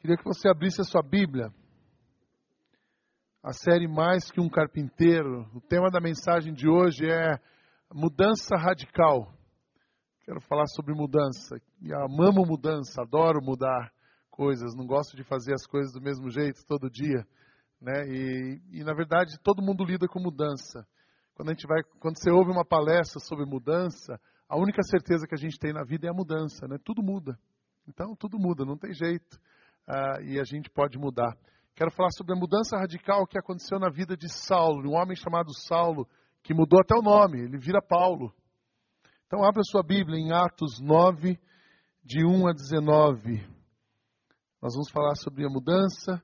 Queria que você abrisse a sua Bíblia. A série Mais que um Carpinteiro. O tema da mensagem de hoje é mudança radical. Quero falar sobre mudança. Eu amo mudança, adoro mudar coisas, não gosto de fazer as coisas do mesmo jeito todo dia. Né? E, e na verdade todo mundo lida com mudança. Quando, a gente vai, quando você ouve uma palestra sobre mudança, a única certeza que a gente tem na vida é a mudança, né? Tudo muda. Então, tudo muda, não tem jeito uh, e a gente pode mudar. Quero falar sobre a mudança radical que aconteceu na vida de Saulo, um homem chamado Saulo, que mudou até o nome, ele vira Paulo. Então, abra sua Bíblia em Atos 9, de 1 a 19. Nós vamos falar sobre a mudança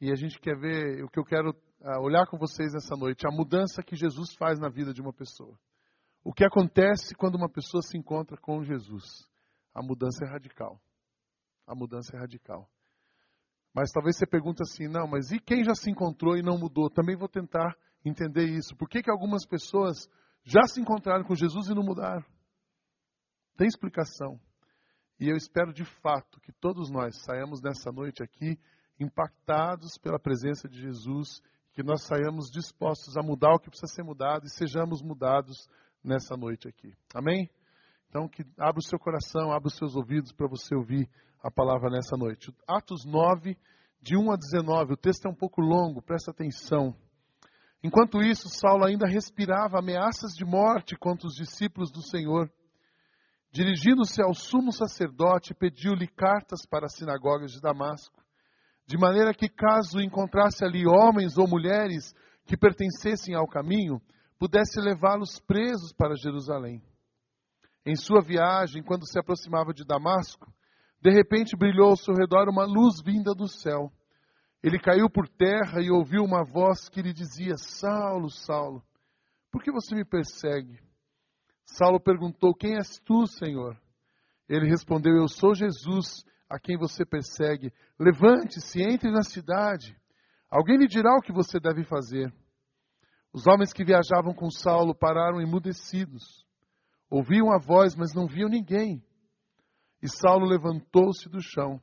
e a gente quer ver o que eu quero uh, olhar com vocês nessa noite, a mudança que Jesus faz na vida de uma pessoa. O que acontece quando uma pessoa se encontra com Jesus? A mudança é radical. A mudança é radical. Mas talvez você pergunte assim, não, mas e quem já se encontrou e não mudou? Também vou tentar entender isso. Por que, que algumas pessoas já se encontraram com Jesus e não mudaram? Tem explicação. E eu espero de fato que todos nós saiamos nessa noite aqui impactados pela presença de Jesus, que nós saiamos dispostos a mudar o que precisa ser mudado e sejamos mudados nessa noite aqui. Amém? Então, que abra o seu coração, abra os seus ouvidos para você ouvir a palavra nessa noite. Atos 9, de 1 a 19. O texto é um pouco longo, presta atenção. Enquanto isso, Saulo ainda respirava ameaças de morte contra os discípulos do Senhor. Dirigindo-se ao sumo sacerdote, pediu-lhe cartas para as sinagogas de Damasco, de maneira que, caso encontrasse ali homens ou mulheres que pertencessem ao caminho, pudesse levá-los presos para Jerusalém. Em sua viagem, quando se aproximava de Damasco, de repente brilhou ao seu redor uma luz vinda do céu. Ele caiu por terra e ouviu uma voz que lhe dizia: Saulo, Saulo, por que você me persegue? Saulo perguntou: Quem és tu, Senhor? Ele respondeu: Eu sou Jesus, a quem você persegue. Levante-se, entre na cidade. Alguém lhe dirá o que você deve fazer. Os homens que viajavam com Saulo pararam emudecidos. Ouviam a voz, mas não viam ninguém. E Saulo levantou-se do chão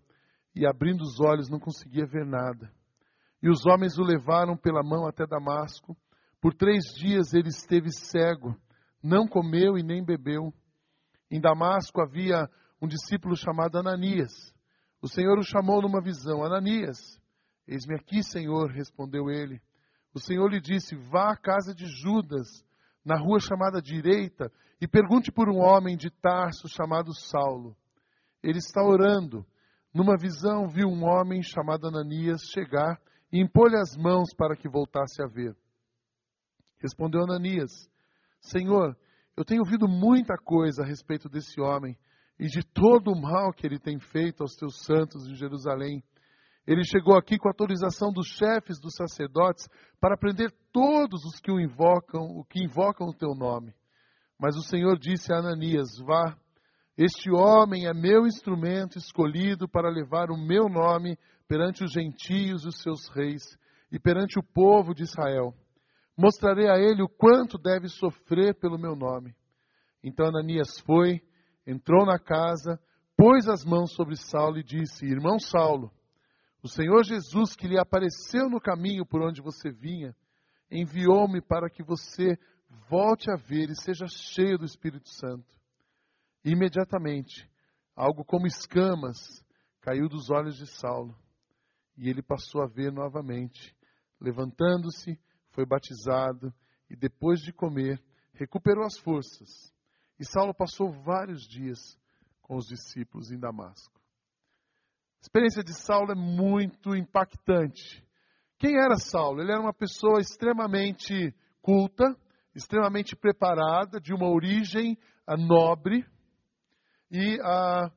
e, abrindo os olhos, não conseguia ver nada. E os homens o levaram pela mão até Damasco. Por três dias ele esteve cego, não comeu e nem bebeu. Em Damasco havia um discípulo chamado Ananias. O Senhor o chamou numa visão: Ananias, eis-me aqui, Senhor, respondeu ele. O Senhor lhe disse: Vá à casa de Judas, na rua chamada Direita, e pergunte por um homem de Tarso chamado Saulo ele está orando. Numa visão, viu um homem chamado Ananias chegar e impor-lhe as mãos para que voltasse a ver. Respondeu Ananias: Senhor, eu tenho ouvido muita coisa a respeito desse homem e de todo o mal que ele tem feito aos teus santos em Jerusalém. Ele chegou aqui com autorização dos chefes dos sacerdotes para prender todos os que o invocam, o que invocam o teu nome. Mas o Senhor disse a Ananias: Vá, este homem é meu instrumento escolhido para levar o meu nome perante os gentios os seus reis e perante o povo de Israel. Mostrarei a ele o quanto deve sofrer pelo meu nome. Então Ananias foi, entrou na casa, pôs as mãos sobre Saulo e disse: Irmão Saulo, o Senhor Jesus que lhe apareceu no caminho por onde você vinha, enviou-me para que você volte a ver e seja cheio do Espírito Santo. Imediatamente, algo como escamas caiu dos olhos de Saulo e ele passou a ver novamente. Levantando-se, foi batizado e depois de comer, recuperou as forças. E Saulo passou vários dias com os discípulos em Damasco. A experiência de Saulo é muito impactante. Quem era Saulo? Ele era uma pessoa extremamente culta, extremamente preparada, de uma origem nobre, e ah,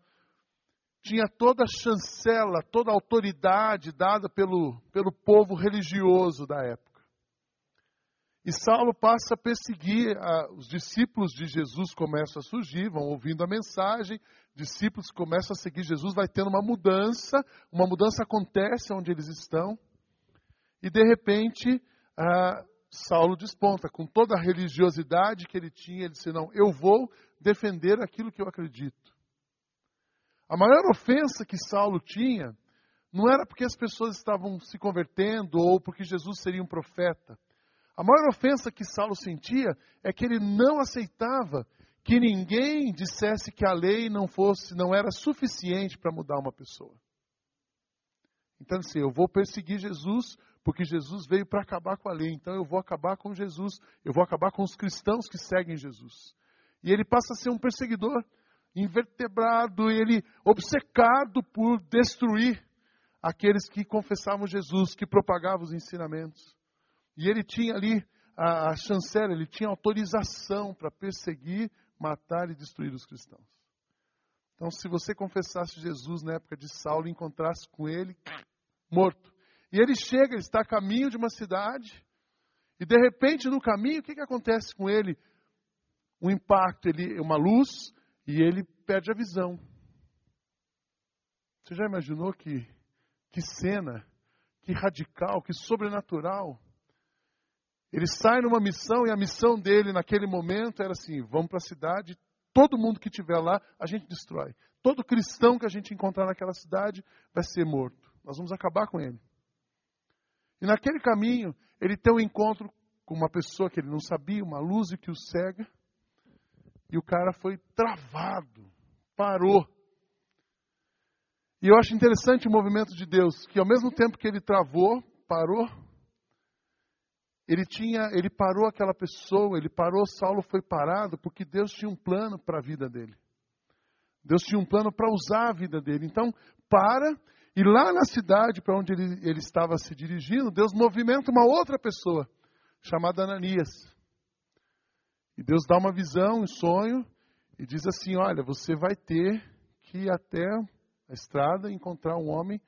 tinha toda a chancela, toda a autoridade dada pelo, pelo povo religioso da época. E Saulo passa a perseguir, ah, os discípulos de Jesus começam a surgir, vão ouvindo a mensagem, discípulos começam a seguir Jesus, vai tendo uma mudança, uma mudança acontece onde eles estão, e de repente ah, Saulo desponta, com toda a religiosidade que ele tinha, ele disse: Não, eu vou defender aquilo que eu acredito. A maior ofensa que Saulo tinha não era porque as pessoas estavam se convertendo ou porque Jesus seria um profeta. A maior ofensa que Saulo sentia é que ele não aceitava que ninguém dissesse que a lei não fosse, não era suficiente para mudar uma pessoa. Então, assim, eu vou perseguir Jesus porque Jesus veio para acabar com a lei. Então, eu vou acabar com Jesus, eu vou acabar com os cristãos que seguem Jesus. E ele passa a ser um perseguidor, invertebrado, ele obcecado por destruir aqueles que confessavam Jesus, que propagavam os ensinamentos. E ele tinha ali a, a chancela, ele tinha autorização para perseguir, matar e destruir os cristãos. Então, se você confessasse Jesus na época de Saulo e encontrasse com ele, morto. E ele chega, ele está a caminho de uma cidade, e de repente no caminho, o que, que acontece com ele? Um impacto, ele, uma luz, e ele perde a visão. Você já imaginou que, que cena, que radical, que sobrenatural? Ele sai numa missão e a missão dele naquele momento era assim: vamos para a cidade, todo mundo que estiver lá a gente destrói. Todo cristão que a gente encontrar naquela cidade vai ser morto. Nós vamos acabar com ele. E naquele caminho, ele tem um encontro com uma pessoa que ele não sabia, uma luz que o cega. E o cara foi travado, parou. E eu acho interessante o movimento de Deus, que ao mesmo tempo que ele travou, parou, ele tinha, ele parou aquela pessoa, ele parou, Saulo foi parado porque Deus tinha um plano para a vida dele. Deus tinha um plano para usar a vida dele. Então, para e lá na cidade para onde ele, ele estava se dirigindo, Deus movimenta uma outra pessoa chamada Ananias. E Deus dá uma visão, um sonho e diz assim: "Olha, você vai ter que ir até a estrada encontrar um homem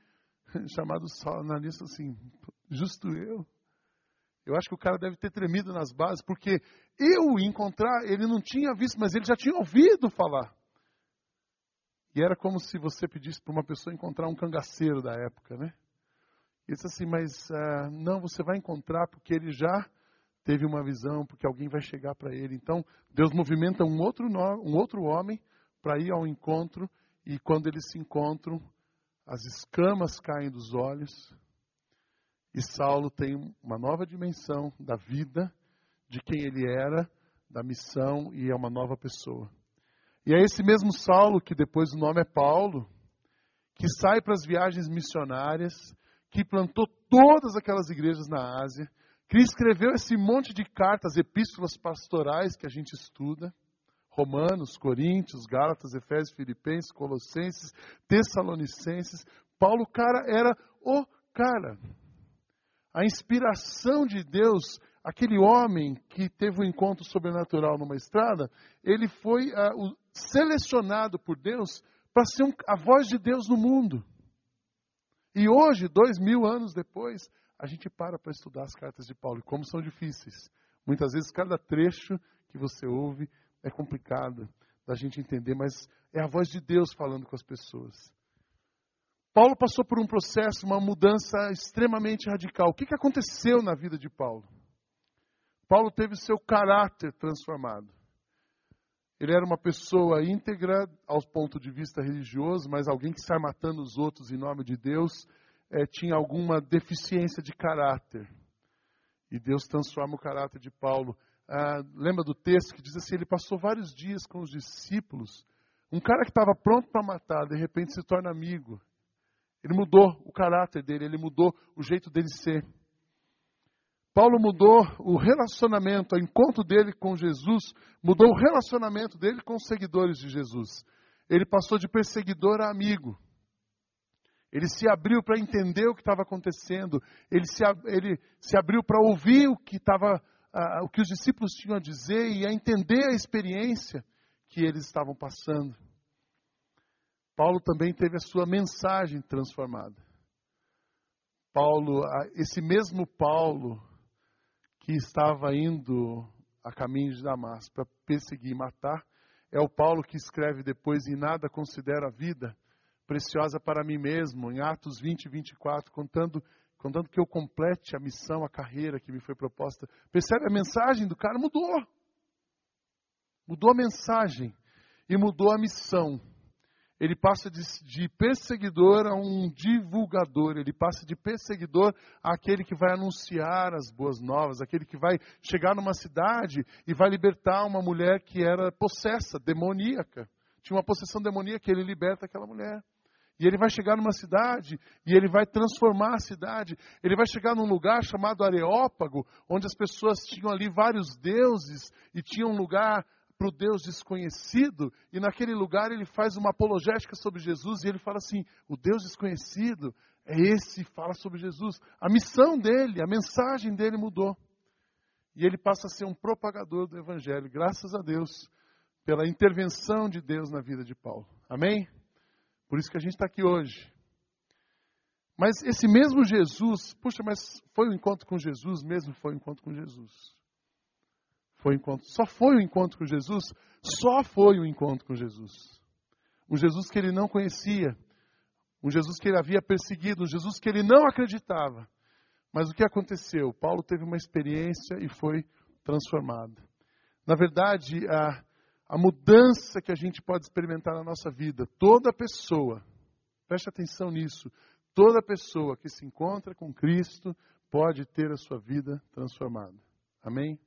chamado Saulo. Ananias assim, justo eu. Eu acho que o cara deve ter tremido nas bases, porque eu encontrar, ele não tinha visto, mas ele já tinha ouvido falar. E era como se você pedisse para uma pessoa encontrar um cangaceiro da época, né? E disse assim, mas uh, não, você vai encontrar porque ele já teve uma visão, porque alguém vai chegar para ele. Então, Deus movimenta um outro, um outro homem para ir ao encontro, e quando eles se encontram, as escamas caem dos olhos, e Saulo tem uma nova dimensão da vida, de quem ele era, da missão e é uma nova pessoa. E é esse mesmo Saulo, que depois o nome é Paulo, que sai para as viagens missionárias, que plantou todas aquelas igrejas na Ásia, que escreveu esse monte de cartas, epístolas pastorais que a gente estuda. Romanos, Coríntios, Gálatas, Efésios, Filipenses, Colossenses, Tessalonicenses. Paulo, cara, era o cara a inspiração de Deus, aquele homem que teve um encontro sobrenatural numa estrada, ele foi uh, selecionado por Deus para ser um, a voz de Deus no mundo. E hoje, dois mil anos depois, a gente para para estudar as cartas de Paulo e como são difíceis. Muitas vezes, cada trecho que você ouve é complicado da gente entender, mas é a voz de Deus falando com as pessoas. Paulo passou por um processo, uma mudança extremamente radical. O que, que aconteceu na vida de Paulo? Paulo teve seu caráter transformado. Ele era uma pessoa íntegra ao ponto de vista religioso, mas alguém que sai matando os outros em nome de Deus é, tinha alguma deficiência de caráter. E Deus transforma o caráter de Paulo. Ah, lembra do texto que diz assim: ele passou vários dias com os discípulos. Um cara que estava pronto para matar, de repente se torna amigo. Ele mudou o caráter dele, ele mudou o jeito dele ser. Paulo mudou o relacionamento, o encontro dele com Jesus, mudou o relacionamento dele com os seguidores de Jesus. Ele passou de perseguidor a amigo. Ele se abriu para entender o que estava acontecendo. Ele se, ele se abriu para ouvir o que, estava, uh, o que os discípulos tinham a dizer e a entender a experiência que eles estavam passando. Paulo também teve a sua mensagem transformada. Paulo, esse mesmo Paulo que estava indo a caminho de Damasco para perseguir e matar, é o Paulo que escreve depois: E nada considero a vida preciosa para mim mesmo, em Atos 20 e 24, contando, contando que eu complete a missão, a carreira que me foi proposta. Percebe? A mensagem do cara mudou. Mudou a mensagem e mudou a missão. Ele passa de, de, perseguidor a um divulgador, ele passa de perseguidor àquele que vai anunciar as boas novas, aquele que vai chegar numa cidade e vai libertar uma mulher que era possessa, demoníaca. Tinha uma possessão demoníaca, ele liberta aquela mulher. E ele vai chegar numa cidade e ele vai transformar a cidade. Ele vai chegar num lugar chamado Areópago, onde as pessoas tinham ali vários deuses e tinha um lugar para o Deus desconhecido, e naquele lugar ele faz uma apologética sobre Jesus, e ele fala assim: o Deus desconhecido é esse, fala sobre Jesus. A missão dele, a mensagem dele mudou. E ele passa a ser um propagador do Evangelho, graças a Deus, pela intervenção de Deus na vida de Paulo. Amém? Por isso que a gente está aqui hoje. Mas esse mesmo Jesus, puxa, mas foi o um encontro com Jesus mesmo? Foi o um encontro com Jesus. Foi um encontro, só foi o um encontro com Jesus? Só foi o encontro com Jesus. Um Jesus que ele não conhecia, um Jesus que ele havia perseguido, um Jesus que ele não acreditava. Mas o que aconteceu? Paulo teve uma experiência e foi transformado. Na verdade, a, a mudança que a gente pode experimentar na nossa vida, toda pessoa, preste atenção nisso, toda pessoa que se encontra com Cristo pode ter a sua vida transformada. Amém?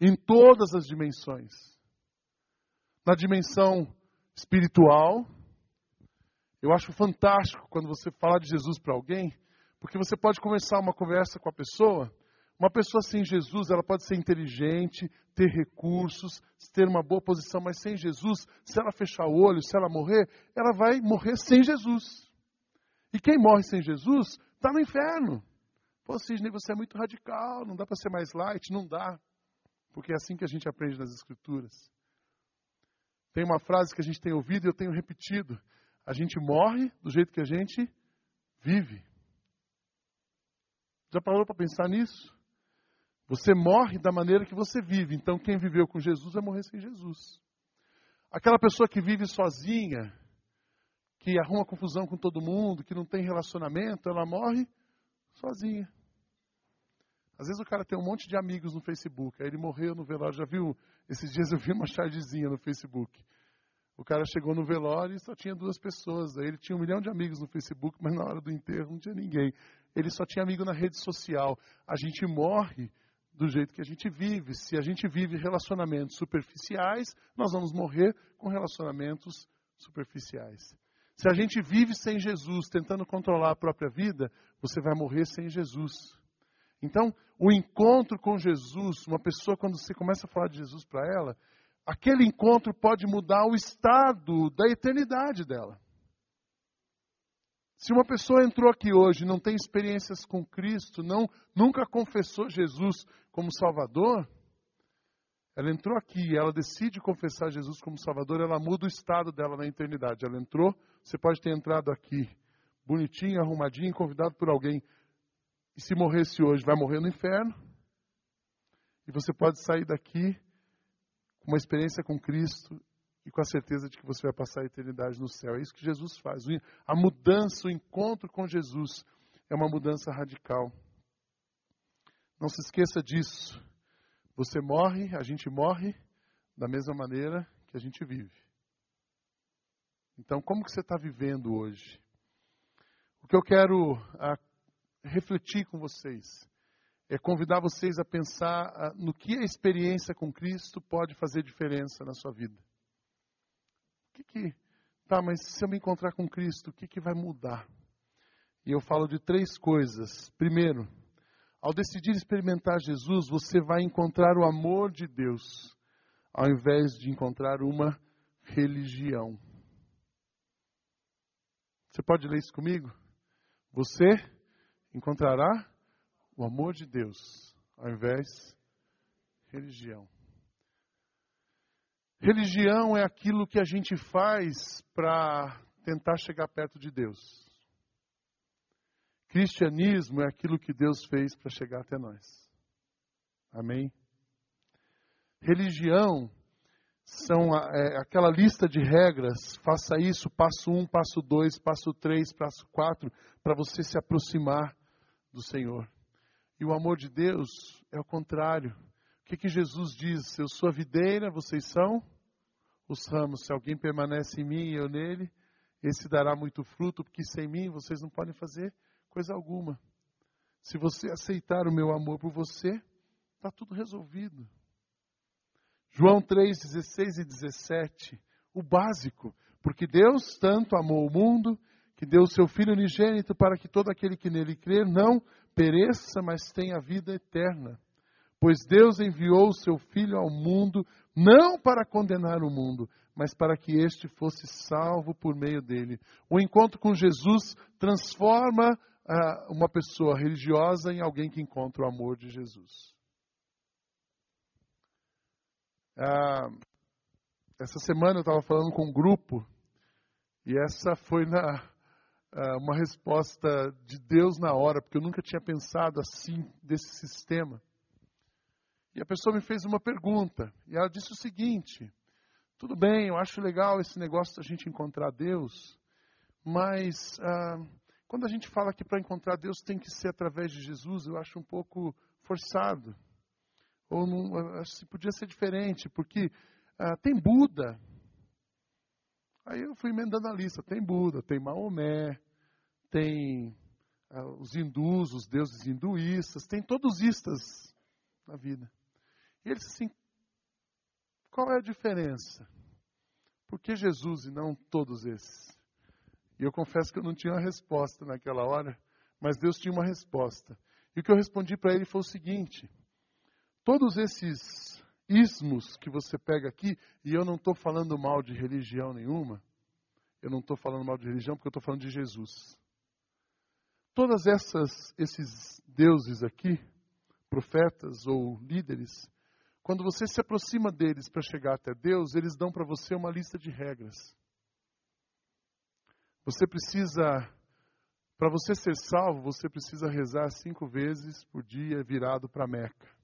Em todas as dimensões. Na dimensão espiritual, eu acho fantástico quando você fala de Jesus para alguém, porque você pode começar uma conversa com a pessoa. Uma pessoa sem Jesus, ela pode ser inteligente, ter recursos, ter uma boa posição, mas sem Jesus, se ela fechar o olho, se ela morrer, ela vai morrer sem Jesus. E quem morre sem Jesus está no inferno. Pô, Sidney, você é muito radical, não dá para ser mais light, não dá porque é assim que a gente aprende nas Escrituras. Tem uma frase que a gente tem ouvido e eu tenho repetido: a gente morre do jeito que a gente vive. Já parou para pensar nisso? Você morre da maneira que você vive. Então, quem viveu com Jesus vai morrer sem Jesus. Aquela pessoa que vive sozinha, que arruma confusão com todo mundo, que não tem relacionamento, ela morre sozinha. Às vezes o cara tem um monte de amigos no Facebook, aí ele morreu no velório. Já viu? Esses dias eu vi uma chargezinha no Facebook. O cara chegou no velório e só tinha duas pessoas. Aí ele tinha um milhão de amigos no Facebook, mas na hora do enterro não tinha ninguém. Ele só tinha amigo na rede social. A gente morre do jeito que a gente vive. Se a gente vive relacionamentos superficiais, nós vamos morrer com relacionamentos superficiais. Se a gente vive sem Jesus, tentando controlar a própria vida, você vai morrer sem Jesus. Então, o encontro com Jesus, uma pessoa, quando você começa a falar de Jesus para ela, aquele encontro pode mudar o estado da eternidade dela. Se uma pessoa entrou aqui hoje não tem experiências com Cristo, não, nunca confessou Jesus como Salvador, ela entrou aqui, ela decide confessar Jesus como Salvador, ela muda o estado dela na eternidade. Ela entrou, você pode ter entrado aqui, bonitinho, arrumadinho, convidado por alguém e se morresse hoje, vai morrer no inferno. E você pode sair daqui com uma experiência com Cristo e com a certeza de que você vai passar a eternidade no céu. É isso que Jesus faz. A mudança, o encontro com Jesus é uma mudança radical. Não se esqueça disso. Você morre, a gente morre da mesma maneira que a gente vive. Então, como que você está vivendo hoje? O que eu quero refletir com vocês, é convidar vocês a pensar ah, no que a experiência com Cristo pode fazer diferença na sua vida. O que que, tá, mas se eu me encontrar com Cristo, o que que vai mudar? E eu falo de três coisas. Primeiro, ao decidir experimentar Jesus, você vai encontrar o amor de Deus, ao invés de encontrar uma religião. Você pode ler isso comigo? Você encontrará o amor de Deus ao invés de religião. Religião é aquilo que a gente faz para tentar chegar perto de Deus. Cristianismo é aquilo que Deus fez para chegar até nós. Amém? Religião são é, aquela lista de regras, faça isso, passo um, passo dois, passo três, passo quatro, para você se aproximar do Senhor. E o amor de Deus é o contrário. O que, que Jesus diz? Eu sou a videira, vocês são os ramos. Se alguém permanece em mim e eu nele, esse dará muito fruto, porque sem mim vocês não podem fazer coisa alguma. Se você aceitar o meu amor por você, está tudo resolvido. João 3, 16 e 17, o básico. Porque Deus tanto amou o mundo que deu o seu Filho unigênito para que todo aquele que nele crer não pereça, mas tenha vida eterna. Pois Deus enviou o seu Filho ao mundo não para condenar o mundo, mas para que este fosse salvo por meio dele. O encontro com Jesus transforma ah, uma pessoa religiosa em alguém que encontra o amor de Jesus. Ah, essa semana eu estava falando com um grupo e essa foi na, uma resposta de Deus na hora, porque eu nunca tinha pensado assim desse sistema. E a pessoa me fez uma pergunta e ela disse o seguinte: tudo bem, eu acho legal esse negócio da gente encontrar Deus, mas ah, quando a gente fala que para encontrar Deus tem que ser através de Jesus, eu acho um pouco forçado. Ou não, se podia ser diferente, porque ah, tem Buda. Aí eu fui emendando a lista. Tem Buda, tem Maomé, tem ah, os hindus, os deuses hinduístas, tem todos istas na vida. E ele disse assim, qual é a diferença? Por que Jesus e não todos esses? E eu confesso que eu não tinha uma resposta naquela hora, mas Deus tinha uma resposta. E o que eu respondi para ele foi o seguinte: Todos esses ismos que você pega aqui, e eu não estou falando mal de religião nenhuma, eu não estou falando mal de religião porque eu estou falando de Jesus. Todas essas esses deuses aqui, profetas ou líderes, quando você se aproxima deles para chegar até Deus, eles dão para você uma lista de regras. Você precisa, para você ser salvo, você precisa rezar cinco vezes por dia virado para Meca.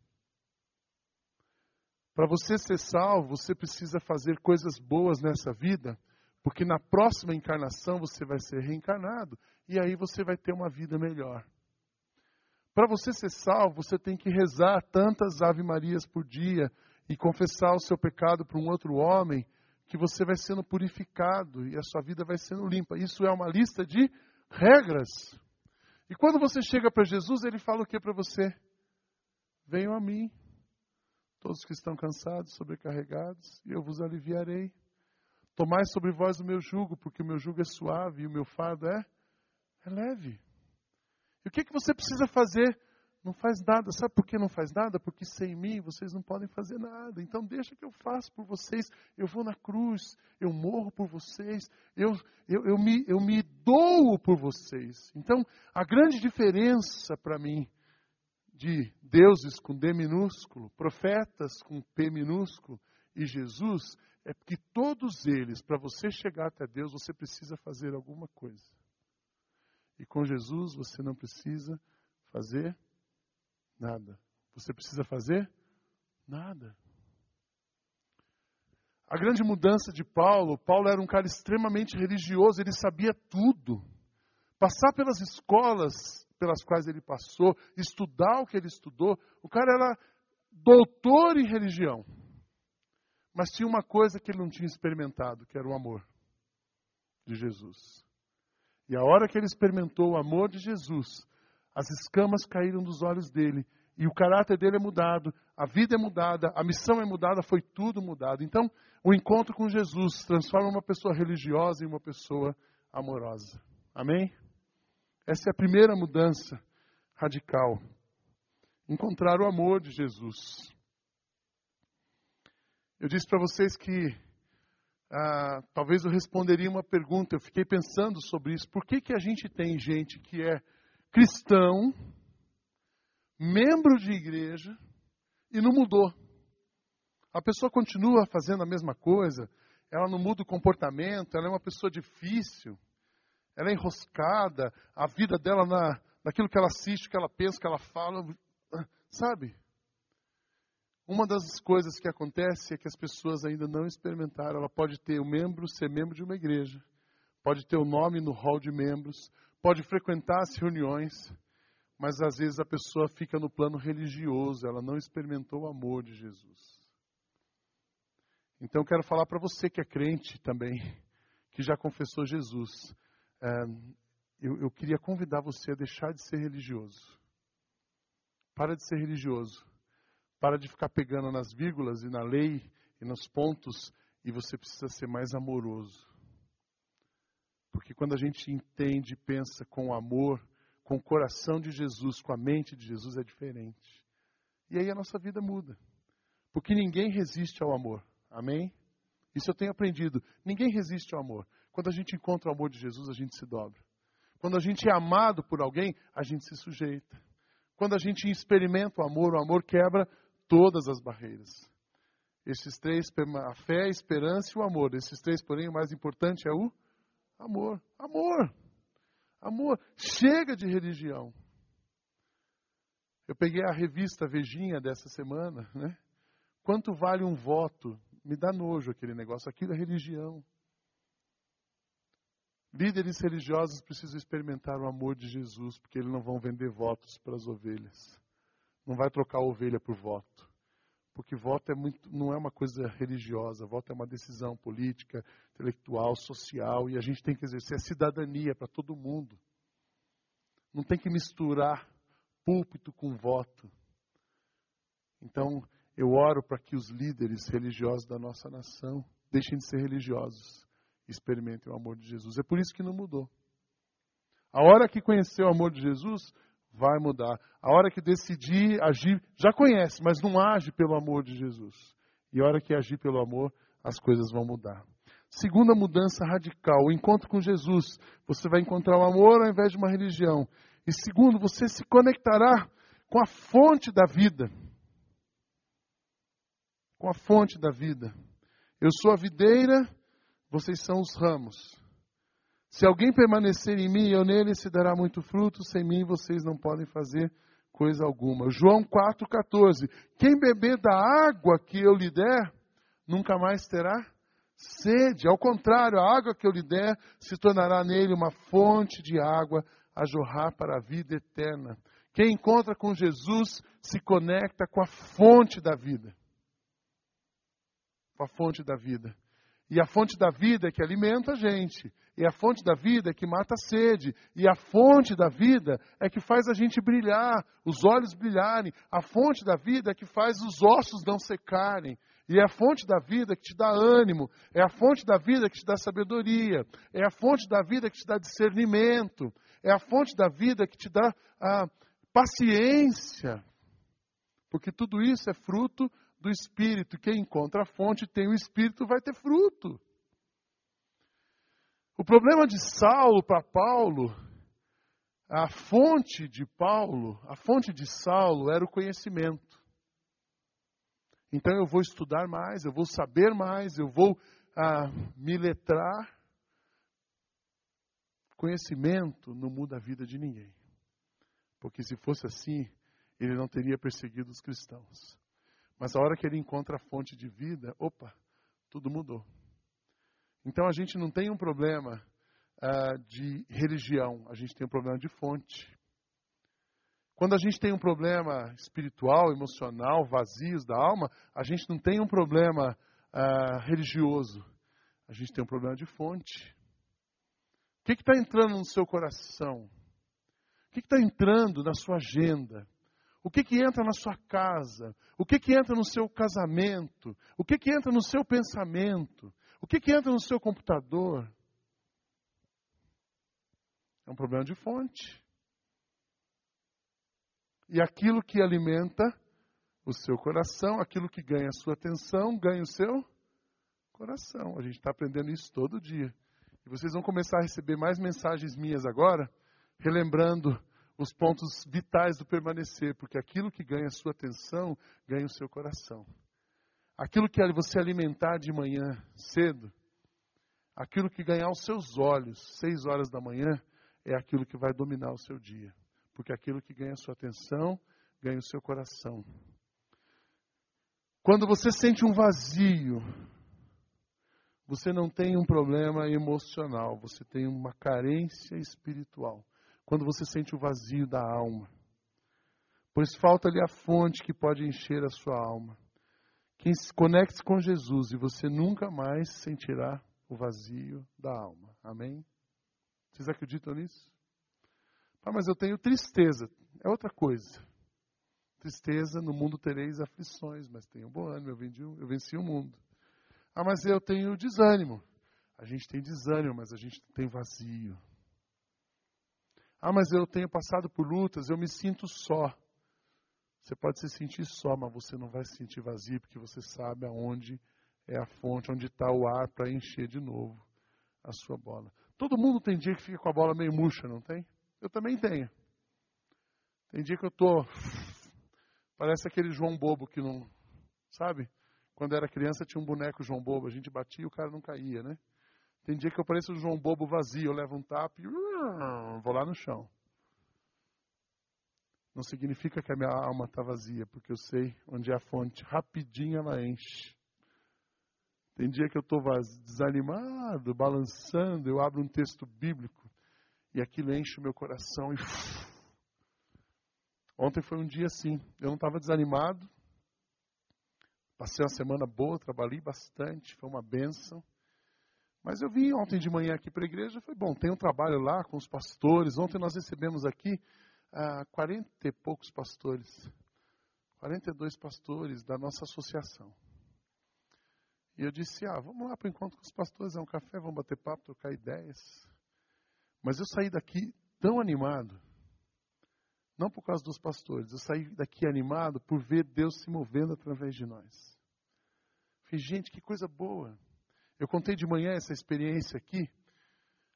Para você ser salvo, você precisa fazer coisas boas nessa vida, porque na próxima encarnação você vai ser reencarnado e aí você vai ter uma vida melhor. Para você ser salvo, você tem que rezar tantas Ave Marias por dia e confessar o seu pecado para um outro homem, que você vai sendo purificado e a sua vida vai sendo limpa. Isso é uma lista de regras. E quando você chega para Jesus, ele fala o que para você? Venham a mim, todos que estão cansados, sobrecarregados, e eu vos aliviarei. Tomai sobre vós o meu jugo, porque o meu jugo é suave e o meu fardo é, é leve. E o que, que você precisa fazer? Não faz nada. Sabe por que não faz nada? Porque sem mim vocês não podem fazer nada. Então deixa que eu faça por vocês. Eu vou na cruz, eu morro por vocês, eu, eu, eu, me, eu me dou por vocês. Então a grande diferença para mim de deuses com D minúsculo, profetas com P minúsculo e Jesus, é que todos eles, para você chegar até Deus, você precisa fazer alguma coisa. E com Jesus você não precisa fazer nada. Você precisa fazer nada. A grande mudança de Paulo, Paulo era um cara extremamente religioso, ele sabia tudo. Passar pelas escolas pelas quais ele passou, estudar o que ele estudou. O cara era doutor em religião. Mas tinha uma coisa que ele não tinha experimentado, que era o amor de Jesus. E a hora que ele experimentou o amor de Jesus, as escamas caíram dos olhos dele e o caráter dele é mudado, a vida é mudada, a missão é mudada, foi tudo mudado. Então, o encontro com Jesus transforma uma pessoa religiosa em uma pessoa amorosa. Amém? Essa é a primeira mudança radical. Encontrar o amor de Jesus. Eu disse para vocês que ah, talvez eu responderia uma pergunta. Eu fiquei pensando sobre isso. Por que, que a gente tem gente que é cristão, membro de igreja, e não mudou? A pessoa continua fazendo a mesma coisa, ela não muda o comportamento, ela é uma pessoa difícil ela é enroscada, a vida dela na, naquilo que ela assiste, que ela pensa, que ela fala, sabe? Uma das coisas que acontece é que as pessoas ainda não experimentaram. Ela pode ter o membro, ser membro de uma igreja, pode ter o nome no hall de membros, pode frequentar as reuniões, mas às vezes a pessoa fica no plano religioso, ela não experimentou o amor de Jesus. Então eu quero falar para você que é crente também, que já confessou Jesus. Eu, eu queria convidar você a deixar de ser religioso. Para de ser religioso. Para de ficar pegando nas vírgulas e na lei e nos pontos e você precisa ser mais amoroso. Porque quando a gente entende e pensa com amor, com o coração de Jesus, com a mente de Jesus, é diferente. E aí a nossa vida muda. Porque ninguém resiste ao amor. Amém? Isso eu tenho aprendido. Ninguém resiste ao amor. Quando a gente encontra o amor de Jesus, a gente se dobra. Quando a gente é amado por alguém, a gente se sujeita. Quando a gente experimenta o amor, o amor quebra todas as barreiras. Esses três, a fé, a esperança e o amor. Esses três, porém, o mais importante é o amor. Amor. Amor. Chega de religião. Eu peguei a revista Vejinha dessa semana, né? Quanto vale um voto? Me dá nojo aquele negócio. Aquilo é religião. Líderes religiosos precisam experimentar o amor de Jesus, porque eles não vão vender votos para as ovelhas. Não vai trocar ovelha por voto. Porque voto é muito, não é uma coisa religiosa, voto é uma decisão política, intelectual, social, e a gente tem que exercer a cidadania para todo mundo. Não tem que misturar púlpito com voto. Então, eu oro para que os líderes religiosos da nossa nação deixem de ser religiosos experimentem o amor de Jesus. É por isso que não mudou. A hora que conhecer o amor de Jesus, vai mudar. A hora que decidir agir, já conhece, mas não age pelo amor de Jesus. E a hora que agir pelo amor, as coisas vão mudar. Segunda mudança radical, o encontro com Jesus. Você vai encontrar o amor ao invés de uma religião. E segundo, você se conectará com a fonte da vida. Com a fonte da vida. Eu sou a videira, vocês são os ramos. Se alguém permanecer em mim, eu nele se dará muito fruto, sem mim vocês não podem fazer coisa alguma. João 4,14. Quem beber da água que eu lhe der, nunca mais terá sede. Ao contrário, a água que eu lhe der se tornará nele uma fonte de água a jorrar para a vida eterna. Quem encontra com Jesus se conecta com a fonte da vida. Com a fonte da vida. E a fonte da vida que alimenta a gente. E a fonte da vida que mata a sede. E a fonte da vida é que faz a gente brilhar, os olhos brilharem. A fonte da vida é que faz os ossos não secarem. E é a fonte da vida que te dá ânimo. É a fonte da vida que te dá sabedoria. É a fonte da vida que te dá discernimento. É a fonte da vida que te dá a paciência. Porque tudo isso é fruto do Espírito. Quem encontra a fonte tem o Espírito, vai ter fruto. O problema de Saulo para Paulo, a fonte de Paulo, a fonte de Saulo era o conhecimento. Então eu vou estudar mais, eu vou saber mais, eu vou ah, me letrar. Conhecimento não muda a vida de ninguém. Porque se fosse assim, ele não teria perseguido os cristãos. Mas a hora que ele encontra a fonte de vida, opa, tudo mudou. Então a gente não tem um problema uh, de religião, a gente tem um problema de fonte. Quando a gente tem um problema espiritual, emocional, vazios da alma, a gente não tem um problema uh, religioso, a gente tem um problema de fonte. O que está entrando no seu coração? O que está entrando na sua agenda? O que, que entra na sua casa? O que, que entra no seu casamento? O que, que entra no seu pensamento? O que, que entra no seu computador? É um problema de fonte. E aquilo que alimenta o seu coração, aquilo que ganha a sua atenção, ganha o seu coração. A gente está aprendendo isso todo dia. E vocês vão começar a receber mais mensagens minhas agora, relembrando os pontos vitais do permanecer, porque aquilo que ganha a sua atenção ganha o seu coração. Aquilo que você alimentar de manhã cedo, aquilo que ganhar os seus olhos, seis horas da manhã, é aquilo que vai dominar o seu dia. Porque aquilo que ganha a sua atenção, ganha o seu coração. Quando você sente um vazio, você não tem um problema emocional, você tem uma carência espiritual. Quando você sente o vazio da alma, pois falta-lhe a fonte que pode encher a sua alma. Quem se conecte com Jesus e você nunca mais sentirá o vazio da alma. Amém? Vocês acreditam nisso? Ah, mas eu tenho tristeza. É outra coisa. Tristeza, no mundo tereis aflições, mas tenho bom ânimo, eu venci, eu venci o mundo. Ah, mas eu tenho desânimo. A gente tem desânimo, mas a gente tem vazio. Ah, mas eu tenho passado por lutas, eu me sinto só. Você pode se sentir só, mas você não vai se sentir vazio, porque você sabe aonde é a fonte, onde está o ar para encher de novo a sua bola. Todo mundo tem dia que fica com a bola meio murcha, não tem? Eu também tenho. Tem dia que eu tô. Parece aquele João Bobo que não. Sabe? Quando era criança tinha um boneco João Bobo, a gente batia e o cara não caía, né? Tem dia que eu pareço um João Bobo vazio, eu levo um tapa e vou lá no chão. Não significa que a minha alma está vazia, porque eu sei onde é a fonte. Rapidinho ela enche. Tem dia que eu estou desanimado, balançando, eu abro um texto bíblico e aquilo enche o meu coração e. Ontem foi um dia assim. Eu não estava desanimado. Passei uma semana boa, trabalhei bastante, foi uma benção. Mas eu vim ontem de manhã aqui para a igreja, foi bom, tem um trabalho lá com os pastores. Ontem nós recebemos aqui ah, 40 e poucos pastores, 42 pastores da nossa associação. E eu disse, ah, vamos lá para o encontro com os pastores, é um café, vamos bater papo, trocar ideias. Mas eu saí daqui tão animado, não por causa dos pastores, eu saí daqui animado por ver Deus se movendo através de nós. Falei, gente, que coisa boa. Eu contei de manhã essa experiência aqui,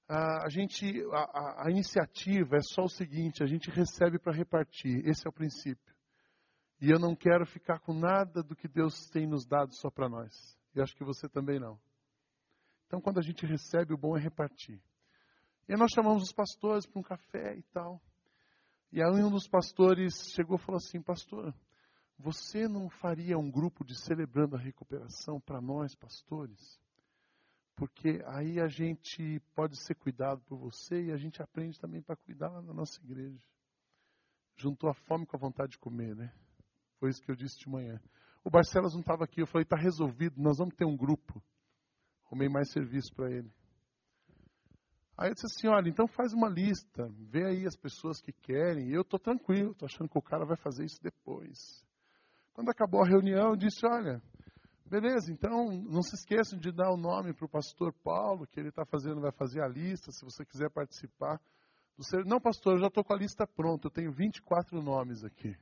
a, a gente, a, a, iniciativa é só o seguinte: a gente recebe para repartir. Esse é o princípio. E eu não quero ficar com nada do que Deus tem nos dado só para nós. E acho que você também não. Então, quando a gente recebe, o bom é repartir. E nós chamamos os pastores para um café e tal. E aí um dos pastores chegou e falou assim: Pastor, você não faria um grupo de celebrando a recuperação para nós, pastores? Porque aí a gente pode ser cuidado por você e a gente aprende também para cuidar na nossa igreja. Juntou a fome com a vontade de comer, né? Foi isso que eu disse de manhã. O Barcelos não estava aqui, eu falei, está resolvido, nós vamos ter um grupo. Arrumei mais serviço para ele. Aí eu disse assim, olha, então faz uma lista, vê aí as pessoas que querem. Eu estou tranquilo, estou achando que o cara vai fazer isso depois. Quando acabou a reunião, eu disse, olha, Beleza, então não se esqueçam de dar o nome para o pastor Paulo, que ele está fazendo, vai fazer a lista, se você quiser participar. Do ser... Não, pastor, eu já estou com a lista pronta, eu tenho 24 nomes aqui.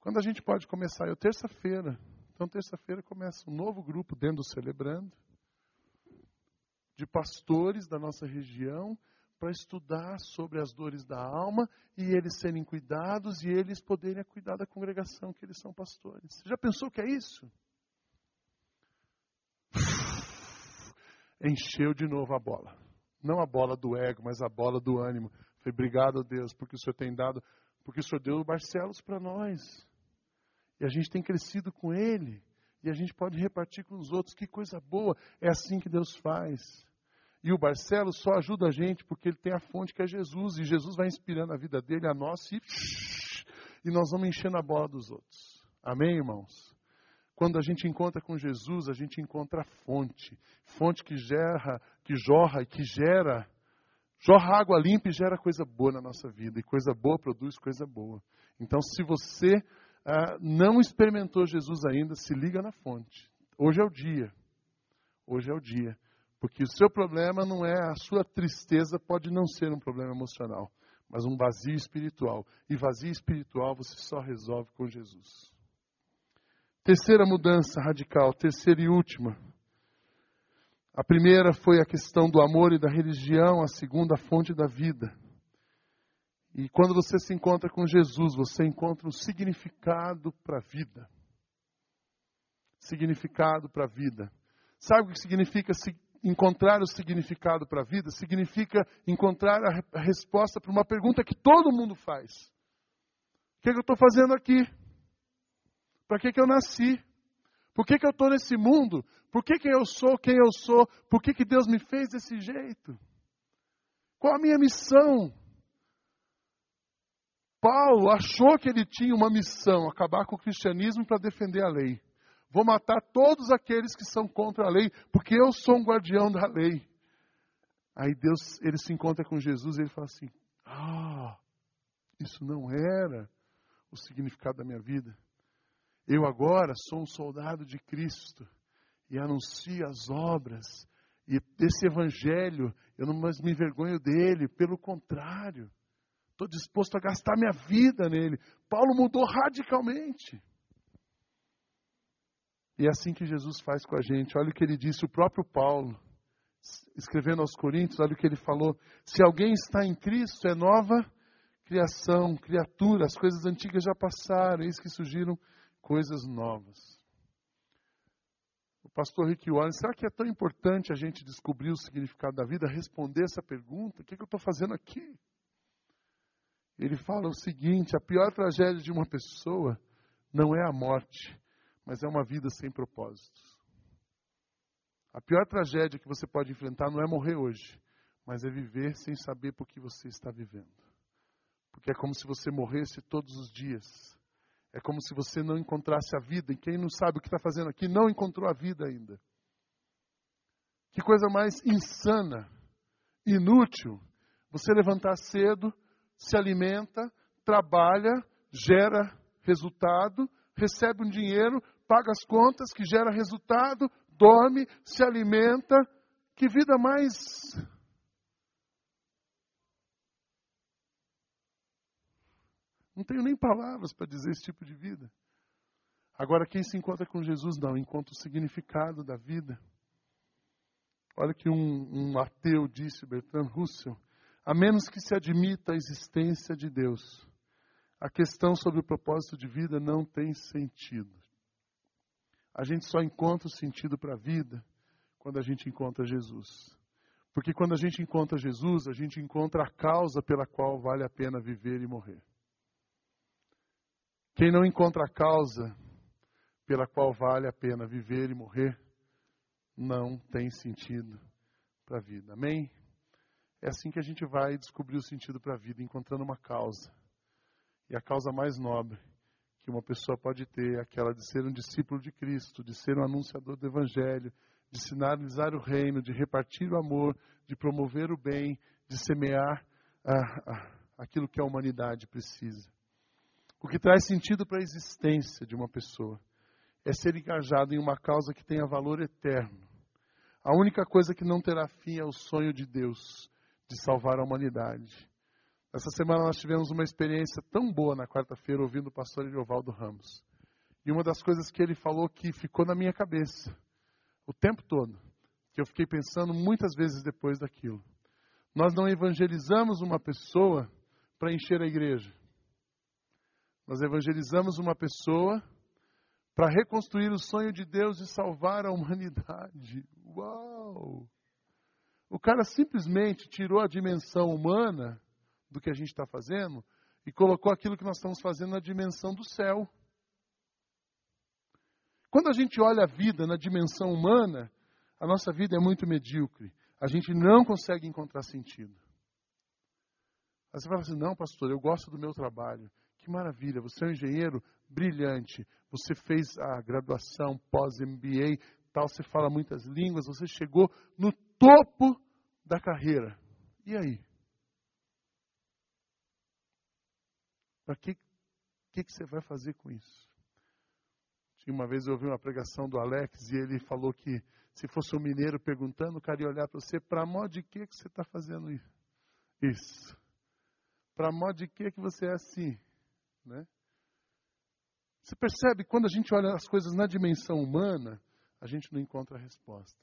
Quando a gente pode começar? Eu terça-feira. Então, terça-feira começa um novo grupo dentro do Celebrando, de pastores da nossa região, para estudar sobre as dores da alma e eles serem cuidados e eles poderem cuidar da congregação que eles são pastores. Já pensou que é isso? Encheu de novo a bola. Não a bola do ego, mas a bola do ânimo. Falei, obrigado Deus, porque o Senhor tem dado, porque o Senhor deu o Barcelos para nós. E a gente tem crescido com ele. E a gente pode repartir com os outros. Que coisa boa. É assim que Deus faz. E o Barcelos só ajuda a gente porque ele tem a fonte que é Jesus. E Jesus vai inspirando a vida dele, a nossa, e, e nós vamos enchendo a bola dos outros. Amém, irmãos? Quando a gente encontra com Jesus, a gente encontra a fonte. Fonte que gera, que jorra e que gera. Jorra água limpa e gera coisa boa na nossa vida. E coisa boa produz coisa boa. Então, se você ah, não experimentou Jesus ainda, se liga na fonte. Hoje é o dia. Hoje é o dia. Porque o seu problema não é a sua tristeza, pode não ser um problema emocional, mas um vazio espiritual. E vazio espiritual você só resolve com Jesus. Terceira mudança radical, terceira e última. A primeira foi a questão do amor e da religião, a segunda, a fonte da vida. E quando você se encontra com Jesus, você encontra um significado para a vida. Significado para a vida. Sabe o que significa encontrar o significado para a vida significa encontrar a, resposta para uma pergunta que todo mundo faz: O que, é que eu estou fazendo aqui? Para que, que eu nasci? Por que, que eu estou nesse mundo? Por que, que eu sou quem eu sou? Por que, que Deus me fez desse jeito? Qual a minha missão? Paulo achou que ele tinha uma missão, acabar com o cristianismo para defender a lei. Vou matar todos aqueles que são contra a lei, porque eu sou um guardião da lei. Aí Deus, ele se encontra com Jesus e ele fala assim: Ah, isso não era o significado da minha vida. Eu agora sou um soldado de Cristo e anuncio as obras. E esse evangelho, eu não mais me envergonho dele, pelo contrário, estou disposto a gastar minha vida nele. Paulo mudou radicalmente. E é assim que Jesus faz com a gente. Olha o que ele disse, o próprio Paulo, escrevendo aos Coríntios, olha o que ele falou: se alguém está em Cristo, é nova criação, criatura, as coisas antigas já passaram, eis que surgiram coisas novas. O pastor Rick Warren, será que é tão importante a gente descobrir o significado da vida, responder essa pergunta? O que, é que eu estou fazendo aqui? Ele fala o seguinte: a pior tragédia de uma pessoa não é a morte, mas é uma vida sem propósitos. A pior tragédia que você pode enfrentar não é morrer hoje, mas é viver sem saber por que você está vivendo. Porque é como se você morresse todos os dias. É como se você não encontrasse a vida. E quem não sabe o que está fazendo aqui não encontrou a vida ainda. Que coisa mais insana, inútil. Você levantar cedo, se alimenta, trabalha, gera resultado, recebe um dinheiro, paga as contas, que gera resultado, dorme, se alimenta. Que vida mais Não tenho nem palavras para dizer esse tipo de vida. Agora, quem se encontra com Jesus não, encontra o significado da vida. Olha que um, um ateu disse, Bertrand Russell, a menos que se admita a existência de Deus, a questão sobre o propósito de vida não tem sentido. A gente só encontra o sentido para a vida quando a gente encontra Jesus. Porque quando a gente encontra Jesus, a gente encontra a causa pela qual vale a pena viver e morrer. Quem não encontra a causa pela qual vale a pena viver e morrer, não tem sentido para a vida. Amém? É assim que a gente vai descobrir o sentido para a vida, encontrando uma causa. E a causa mais nobre que uma pessoa pode ter aquela de ser um discípulo de Cristo, de ser um anunciador do Evangelho, de sinalizar o reino, de repartir o amor, de promover o bem, de semear ah, ah, aquilo que a humanidade precisa. O que traz sentido para a existência de uma pessoa é ser engajado em uma causa que tenha valor eterno. A única coisa que não terá fim é o sonho de Deus de salvar a humanidade. Essa semana nós tivemos uma experiência tão boa na quarta-feira ouvindo o pastor Ediovaldo Ramos. E uma das coisas que ele falou que ficou na minha cabeça o tempo todo, que eu fiquei pensando muitas vezes depois daquilo. Nós não evangelizamos uma pessoa para encher a igreja. Nós evangelizamos uma pessoa para reconstruir o sonho de Deus e salvar a humanidade. Uau! O cara simplesmente tirou a dimensão humana do que a gente está fazendo e colocou aquilo que nós estamos fazendo na dimensão do céu. Quando a gente olha a vida na dimensão humana, a nossa vida é muito medíocre. A gente não consegue encontrar sentido. Aí você fala assim: não, pastor, eu gosto do meu trabalho. Que maravilha, você é um engenheiro brilhante, você fez a graduação pós-MBA, tal, você fala muitas línguas, você chegou no topo da carreira. E aí? Para que, que, que você vai fazer com isso? Uma vez eu ouvi uma pregação do Alex e ele falou que se fosse um mineiro perguntando, o cara ia olhar para você, para modo de que, que você está fazendo isso? Para modo de que, que você é assim? Né? Você percebe, quando a gente olha as coisas na dimensão humana, a gente não encontra a resposta.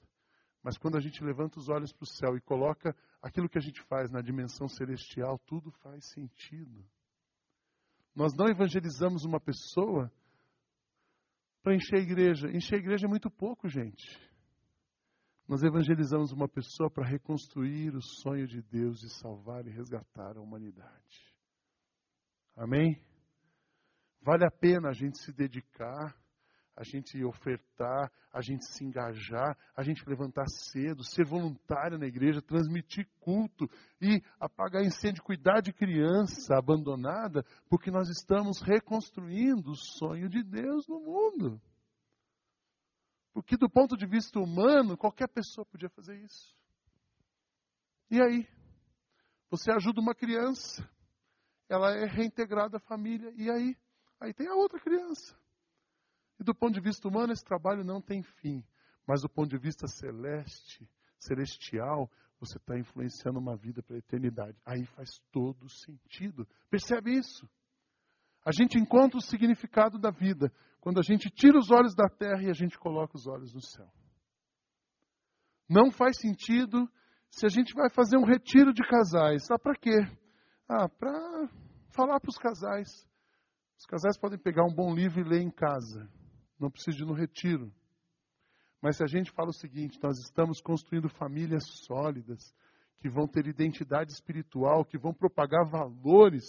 Mas quando a gente levanta os olhos para o céu e coloca aquilo que a gente faz na dimensão celestial, tudo faz sentido. Nós não evangelizamos uma pessoa para encher a igreja. Encher a igreja é muito pouco, gente. Nós evangelizamos uma pessoa para reconstruir o sonho de Deus de salvar e resgatar a humanidade. Amém? Vale a pena a gente se dedicar, a gente ofertar, a gente se engajar, a gente levantar cedo, ser voluntário na igreja, transmitir culto e apagar incêndio, cuidar de criança abandonada, porque nós estamos reconstruindo o sonho de Deus no mundo. Porque, do ponto de vista humano, qualquer pessoa podia fazer isso. E aí? Você ajuda uma criança, ela é reintegrada à família, e aí? Aí tem a outra criança. E do ponto de vista humano, esse trabalho não tem fim. Mas do ponto de vista celeste, celestial, você está influenciando uma vida para a eternidade. Aí faz todo sentido. Percebe isso? A gente encontra o significado da vida quando a gente tira os olhos da terra e a gente coloca os olhos no céu. Não faz sentido se a gente vai fazer um retiro de casais. Ah, para quê? Ah, para falar para os casais. Os casais podem pegar um bom livro e ler em casa não precisa ir no retiro. Mas se a gente fala o seguinte, nós estamos construindo famílias sólidas, que vão ter identidade espiritual, que vão propagar valores,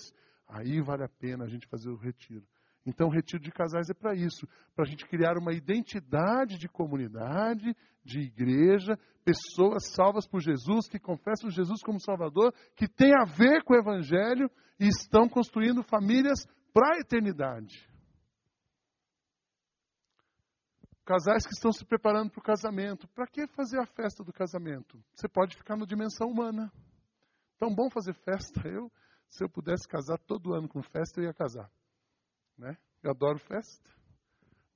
aí vale a pena a gente fazer o retiro. Então, o retiro de casais é para isso, para a gente criar uma identidade de comunidade, de igreja, pessoas salvas por Jesus, que confessam Jesus como Salvador, que tem a ver com o Evangelho e estão construindo famílias para a eternidade. Casais que estão se preparando para o casamento. Para que fazer a festa do casamento? Você pode ficar na dimensão humana. Tão bom fazer festa. Eu, se eu pudesse casar todo ano com festa, eu ia casar. Né? Eu adoro festa.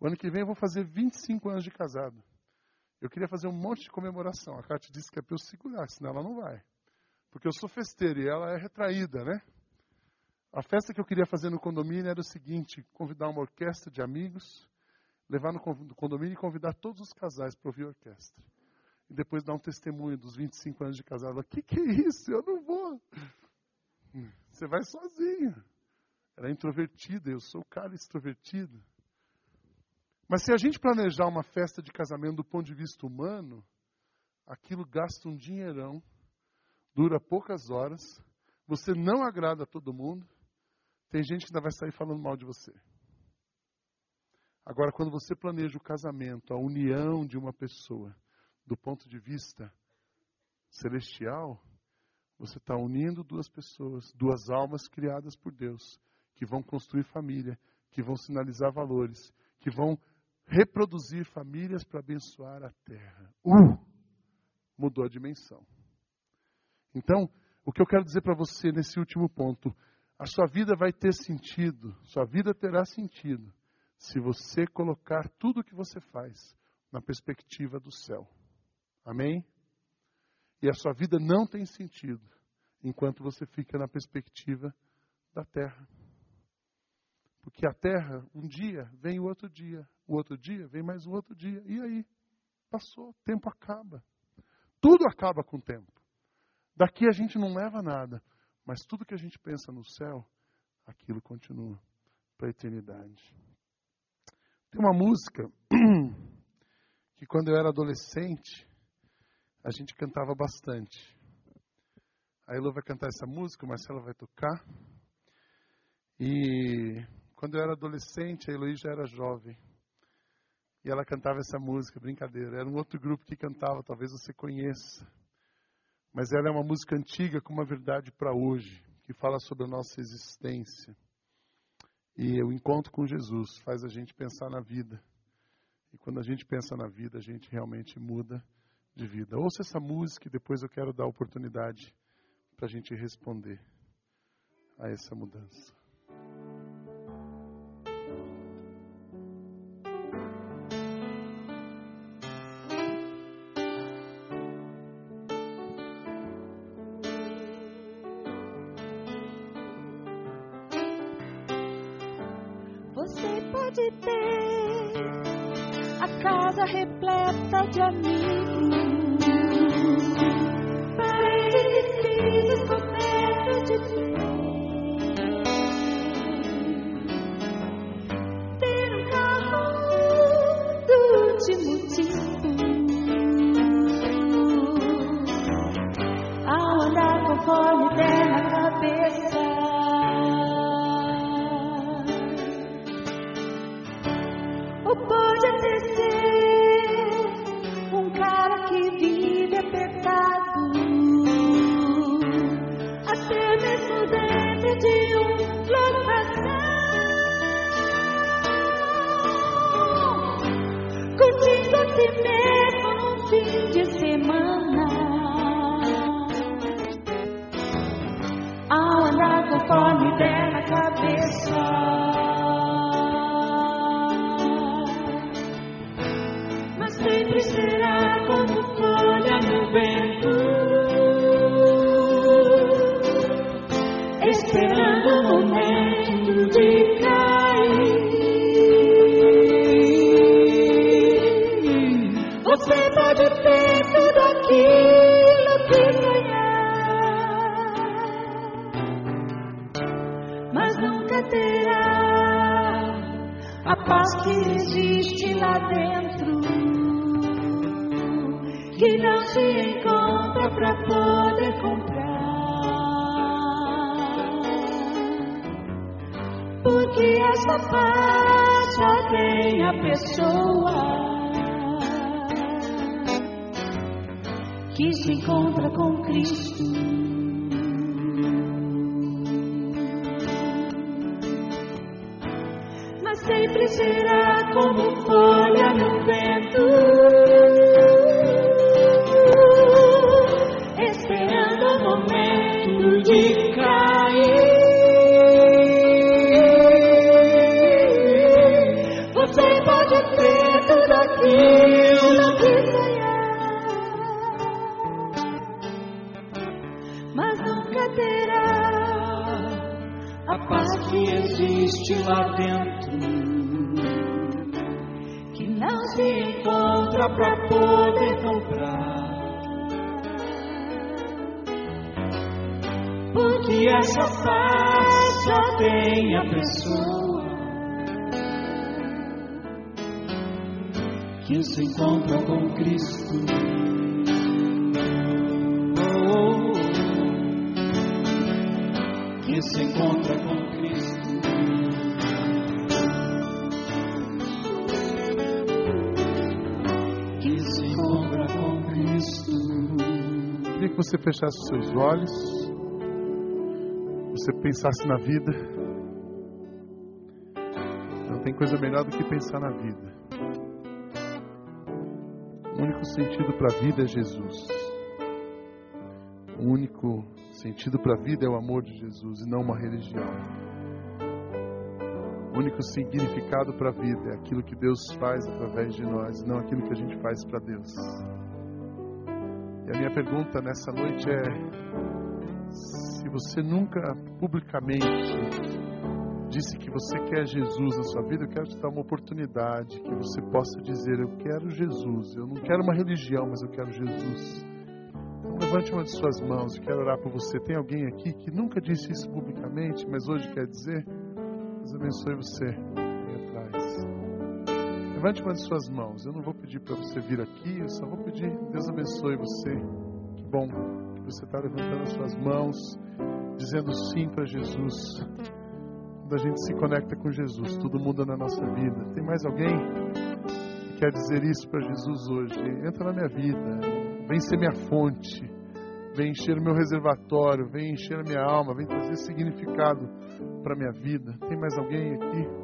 O ano que vem eu vou fazer 25 anos de casado. Eu queria fazer um monte de comemoração. A Cátia disse que é para eu segurar, senão ela não vai. Porque eu sou festeiro e ela é retraída, né? A festa que eu queria fazer no condomínio era o seguinte: convidar uma orquestra de amigos, levar no condomínio e convidar todos os casais para ouvir a orquestra. E depois dar um testemunho dos 25 anos de casado. O que, que é isso? Eu não vou. Você vai sozinho. Ela é introvertida, eu sou o cara extrovertido. Mas se a gente planejar uma festa de casamento do ponto de vista humano, aquilo gasta um dinheirão, dura poucas horas, você não agrada a todo mundo, tem gente que ainda vai sair falando mal de você. Agora, quando você planeja o casamento, a união de uma pessoa, do ponto de vista celestial, você está unindo duas pessoas, duas almas criadas por Deus, que vão construir família, que vão sinalizar valores, que vão reproduzir famílias para abençoar a terra. Uh! Mudou a dimensão. Então, o que eu quero dizer para você nesse último ponto, a sua vida vai ter sentido, sua vida terá sentido se você colocar tudo o que você faz na perspectiva do céu. Amém? E a sua vida não tem sentido enquanto você fica na perspectiva da terra. Porque a terra, um dia vem o outro dia, o outro dia vem mais um outro dia. E aí? Passou, o tempo acaba. Tudo acaba com o tempo. Daqui a gente não leva nada, mas tudo que a gente pensa no céu, aquilo continua para a eternidade. Tem uma música que quando eu era adolescente, a gente cantava bastante. A Elo vai cantar essa música, o Marcelo vai tocar. E quando eu era adolescente, a Eloí já era jovem. E ela cantava essa música, brincadeira. Era um outro grupo que cantava, talvez você conheça. Mas ela é uma música antiga com uma verdade para hoje, que fala sobre a nossa existência. E o encontro com Jesus faz a gente pensar na vida. E quando a gente pensa na vida, a gente realmente muda de vida. Ouça essa música e depois eu quero dar oportunidade para a gente responder a essa mudança. De que se encontra com Cristo. Mas sempre será como folha no vento, que existe lá dentro, que não se encontra para poder comprar. Porque essa paz só tem a pessoa que se encontra com Cristo. Você fechasse os seus olhos, você pensasse na vida. Não tem coisa melhor do que pensar na vida. O único sentido para a vida é Jesus. O único sentido para a vida é o amor de Jesus e não uma religião. O único significado para a vida é aquilo que Deus faz através de nós, não aquilo que a gente faz para Deus. E a minha pergunta nessa noite é: se você nunca publicamente disse que você quer Jesus na sua vida, eu quero te dar uma oportunidade que você possa dizer: Eu quero Jesus. Eu não quero uma religião, mas eu quero Jesus. Então, levante uma de suas mãos, eu quero orar por você. Tem alguém aqui que nunca disse isso publicamente, mas hoje quer dizer? Deus abençoe você. Levante uma de suas mãos. Eu não vou pedir para você vir aqui, eu só vou pedir. Deus abençoe você. Que bom que você está levantando as suas mãos, dizendo sim para Jesus. Quando a gente se conecta com Jesus, tudo muda na nossa vida. Tem mais alguém que quer dizer isso para Jesus hoje? Entra na minha vida, vem ser minha fonte, vem encher o meu reservatório, vem encher a minha alma, vem trazer significado para minha vida. Tem mais alguém aqui?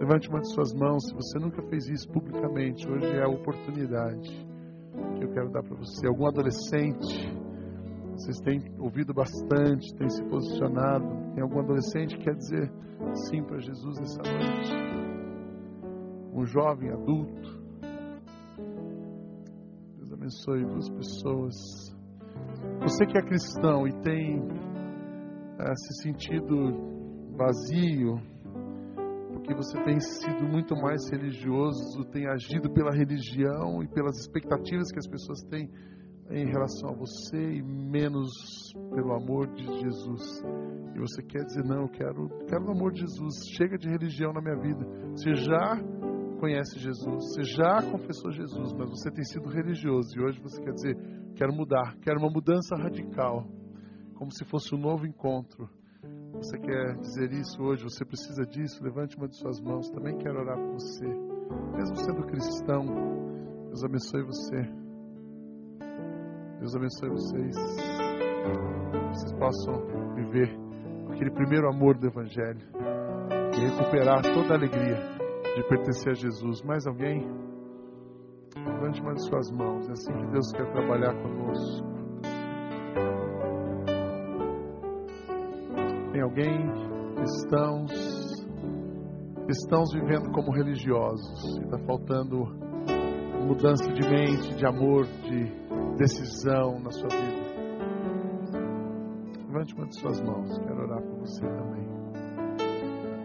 Levante uma de suas mãos. Se você nunca fez isso publicamente, hoje é a oportunidade que eu quero dar para você. Algum adolescente, vocês têm ouvido bastante, têm se posicionado. Tem algum adolescente que quer dizer sim para Jesus nessa noite? Um jovem adulto. Deus abençoe duas pessoas. Você que é cristão e tem eh, se sentido vazio, porque você tem sido muito mais religioso, tem agido pela religião e pelas expectativas que as pessoas têm em relação a você e menos pelo amor de Jesus. E você quer dizer, não, eu quero, quero o amor de Jesus, chega de religião na minha vida. Você já conhece Jesus, você já confessou Jesus, mas você tem sido religioso e hoje você quer dizer, quero mudar, quero uma mudança radical, como se fosse um novo encontro. Você quer dizer isso hoje? Você precisa disso? Levante uma de suas mãos. Também quero orar por você. Mesmo sendo cristão, Deus abençoe você. Deus abençoe vocês. Vocês possam viver aquele primeiro amor do Evangelho e recuperar toda a alegria de pertencer a Jesus. Mais alguém? Levante uma de suas mãos. É assim que Deus quer trabalhar conosco. Tem alguém, cristãos, cristãos vivendo como religiosos está faltando mudança de mente, de amor, de decisão na sua vida. Levante uma de suas mãos, quero orar por você também.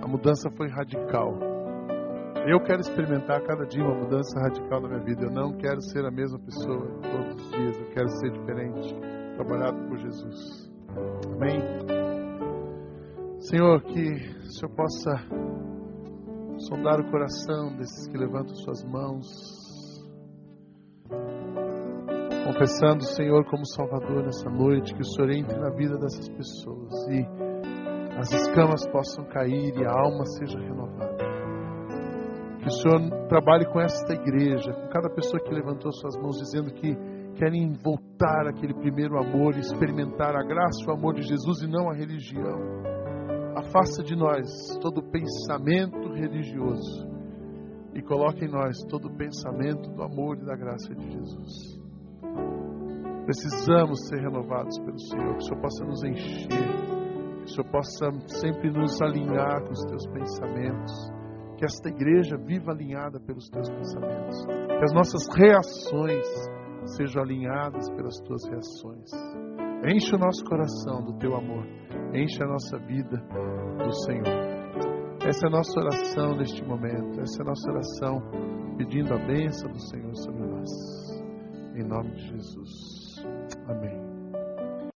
A mudança foi radical. Eu quero experimentar cada dia uma mudança radical na minha vida. Eu não quero ser a mesma pessoa todos os dias. Eu quero ser diferente, trabalhado por Jesus. Amém? Senhor, que o Senhor possa sondar o coração desses que levantam suas mãos, confessando o Senhor como Salvador nessa noite, que o Senhor entre na vida dessas pessoas e as escamas possam cair e a alma seja renovada. Que o Senhor trabalhe com esta igreja, com cada pessoa que levantou suas mãos, dizendo que querem voltar àquele primeiro amor, experimentar a graça e o amor de Jesus e não a religião. Afasta de nós todo pensamento religioso e coloque em nós todo pensamento do amor e da graça de Jesus. Precisamos ser renovados pelo Senhor, que o Senhor possa nos encher, que o Senhor possa sempre nos alinhar com os teus pensamentos, que esta igreja viva alinhada pelos teus pensamentos, que as nossas reações sejam alinhadas pelas tuas reações. Enche o nosso coração do teu amor, enche a nossa vida do Senhor. Essa é a nossa oração neste momento, essa é a nossa oração pedindo a bênção do Senhor sobre nós. Em nome de Jesus. Amém.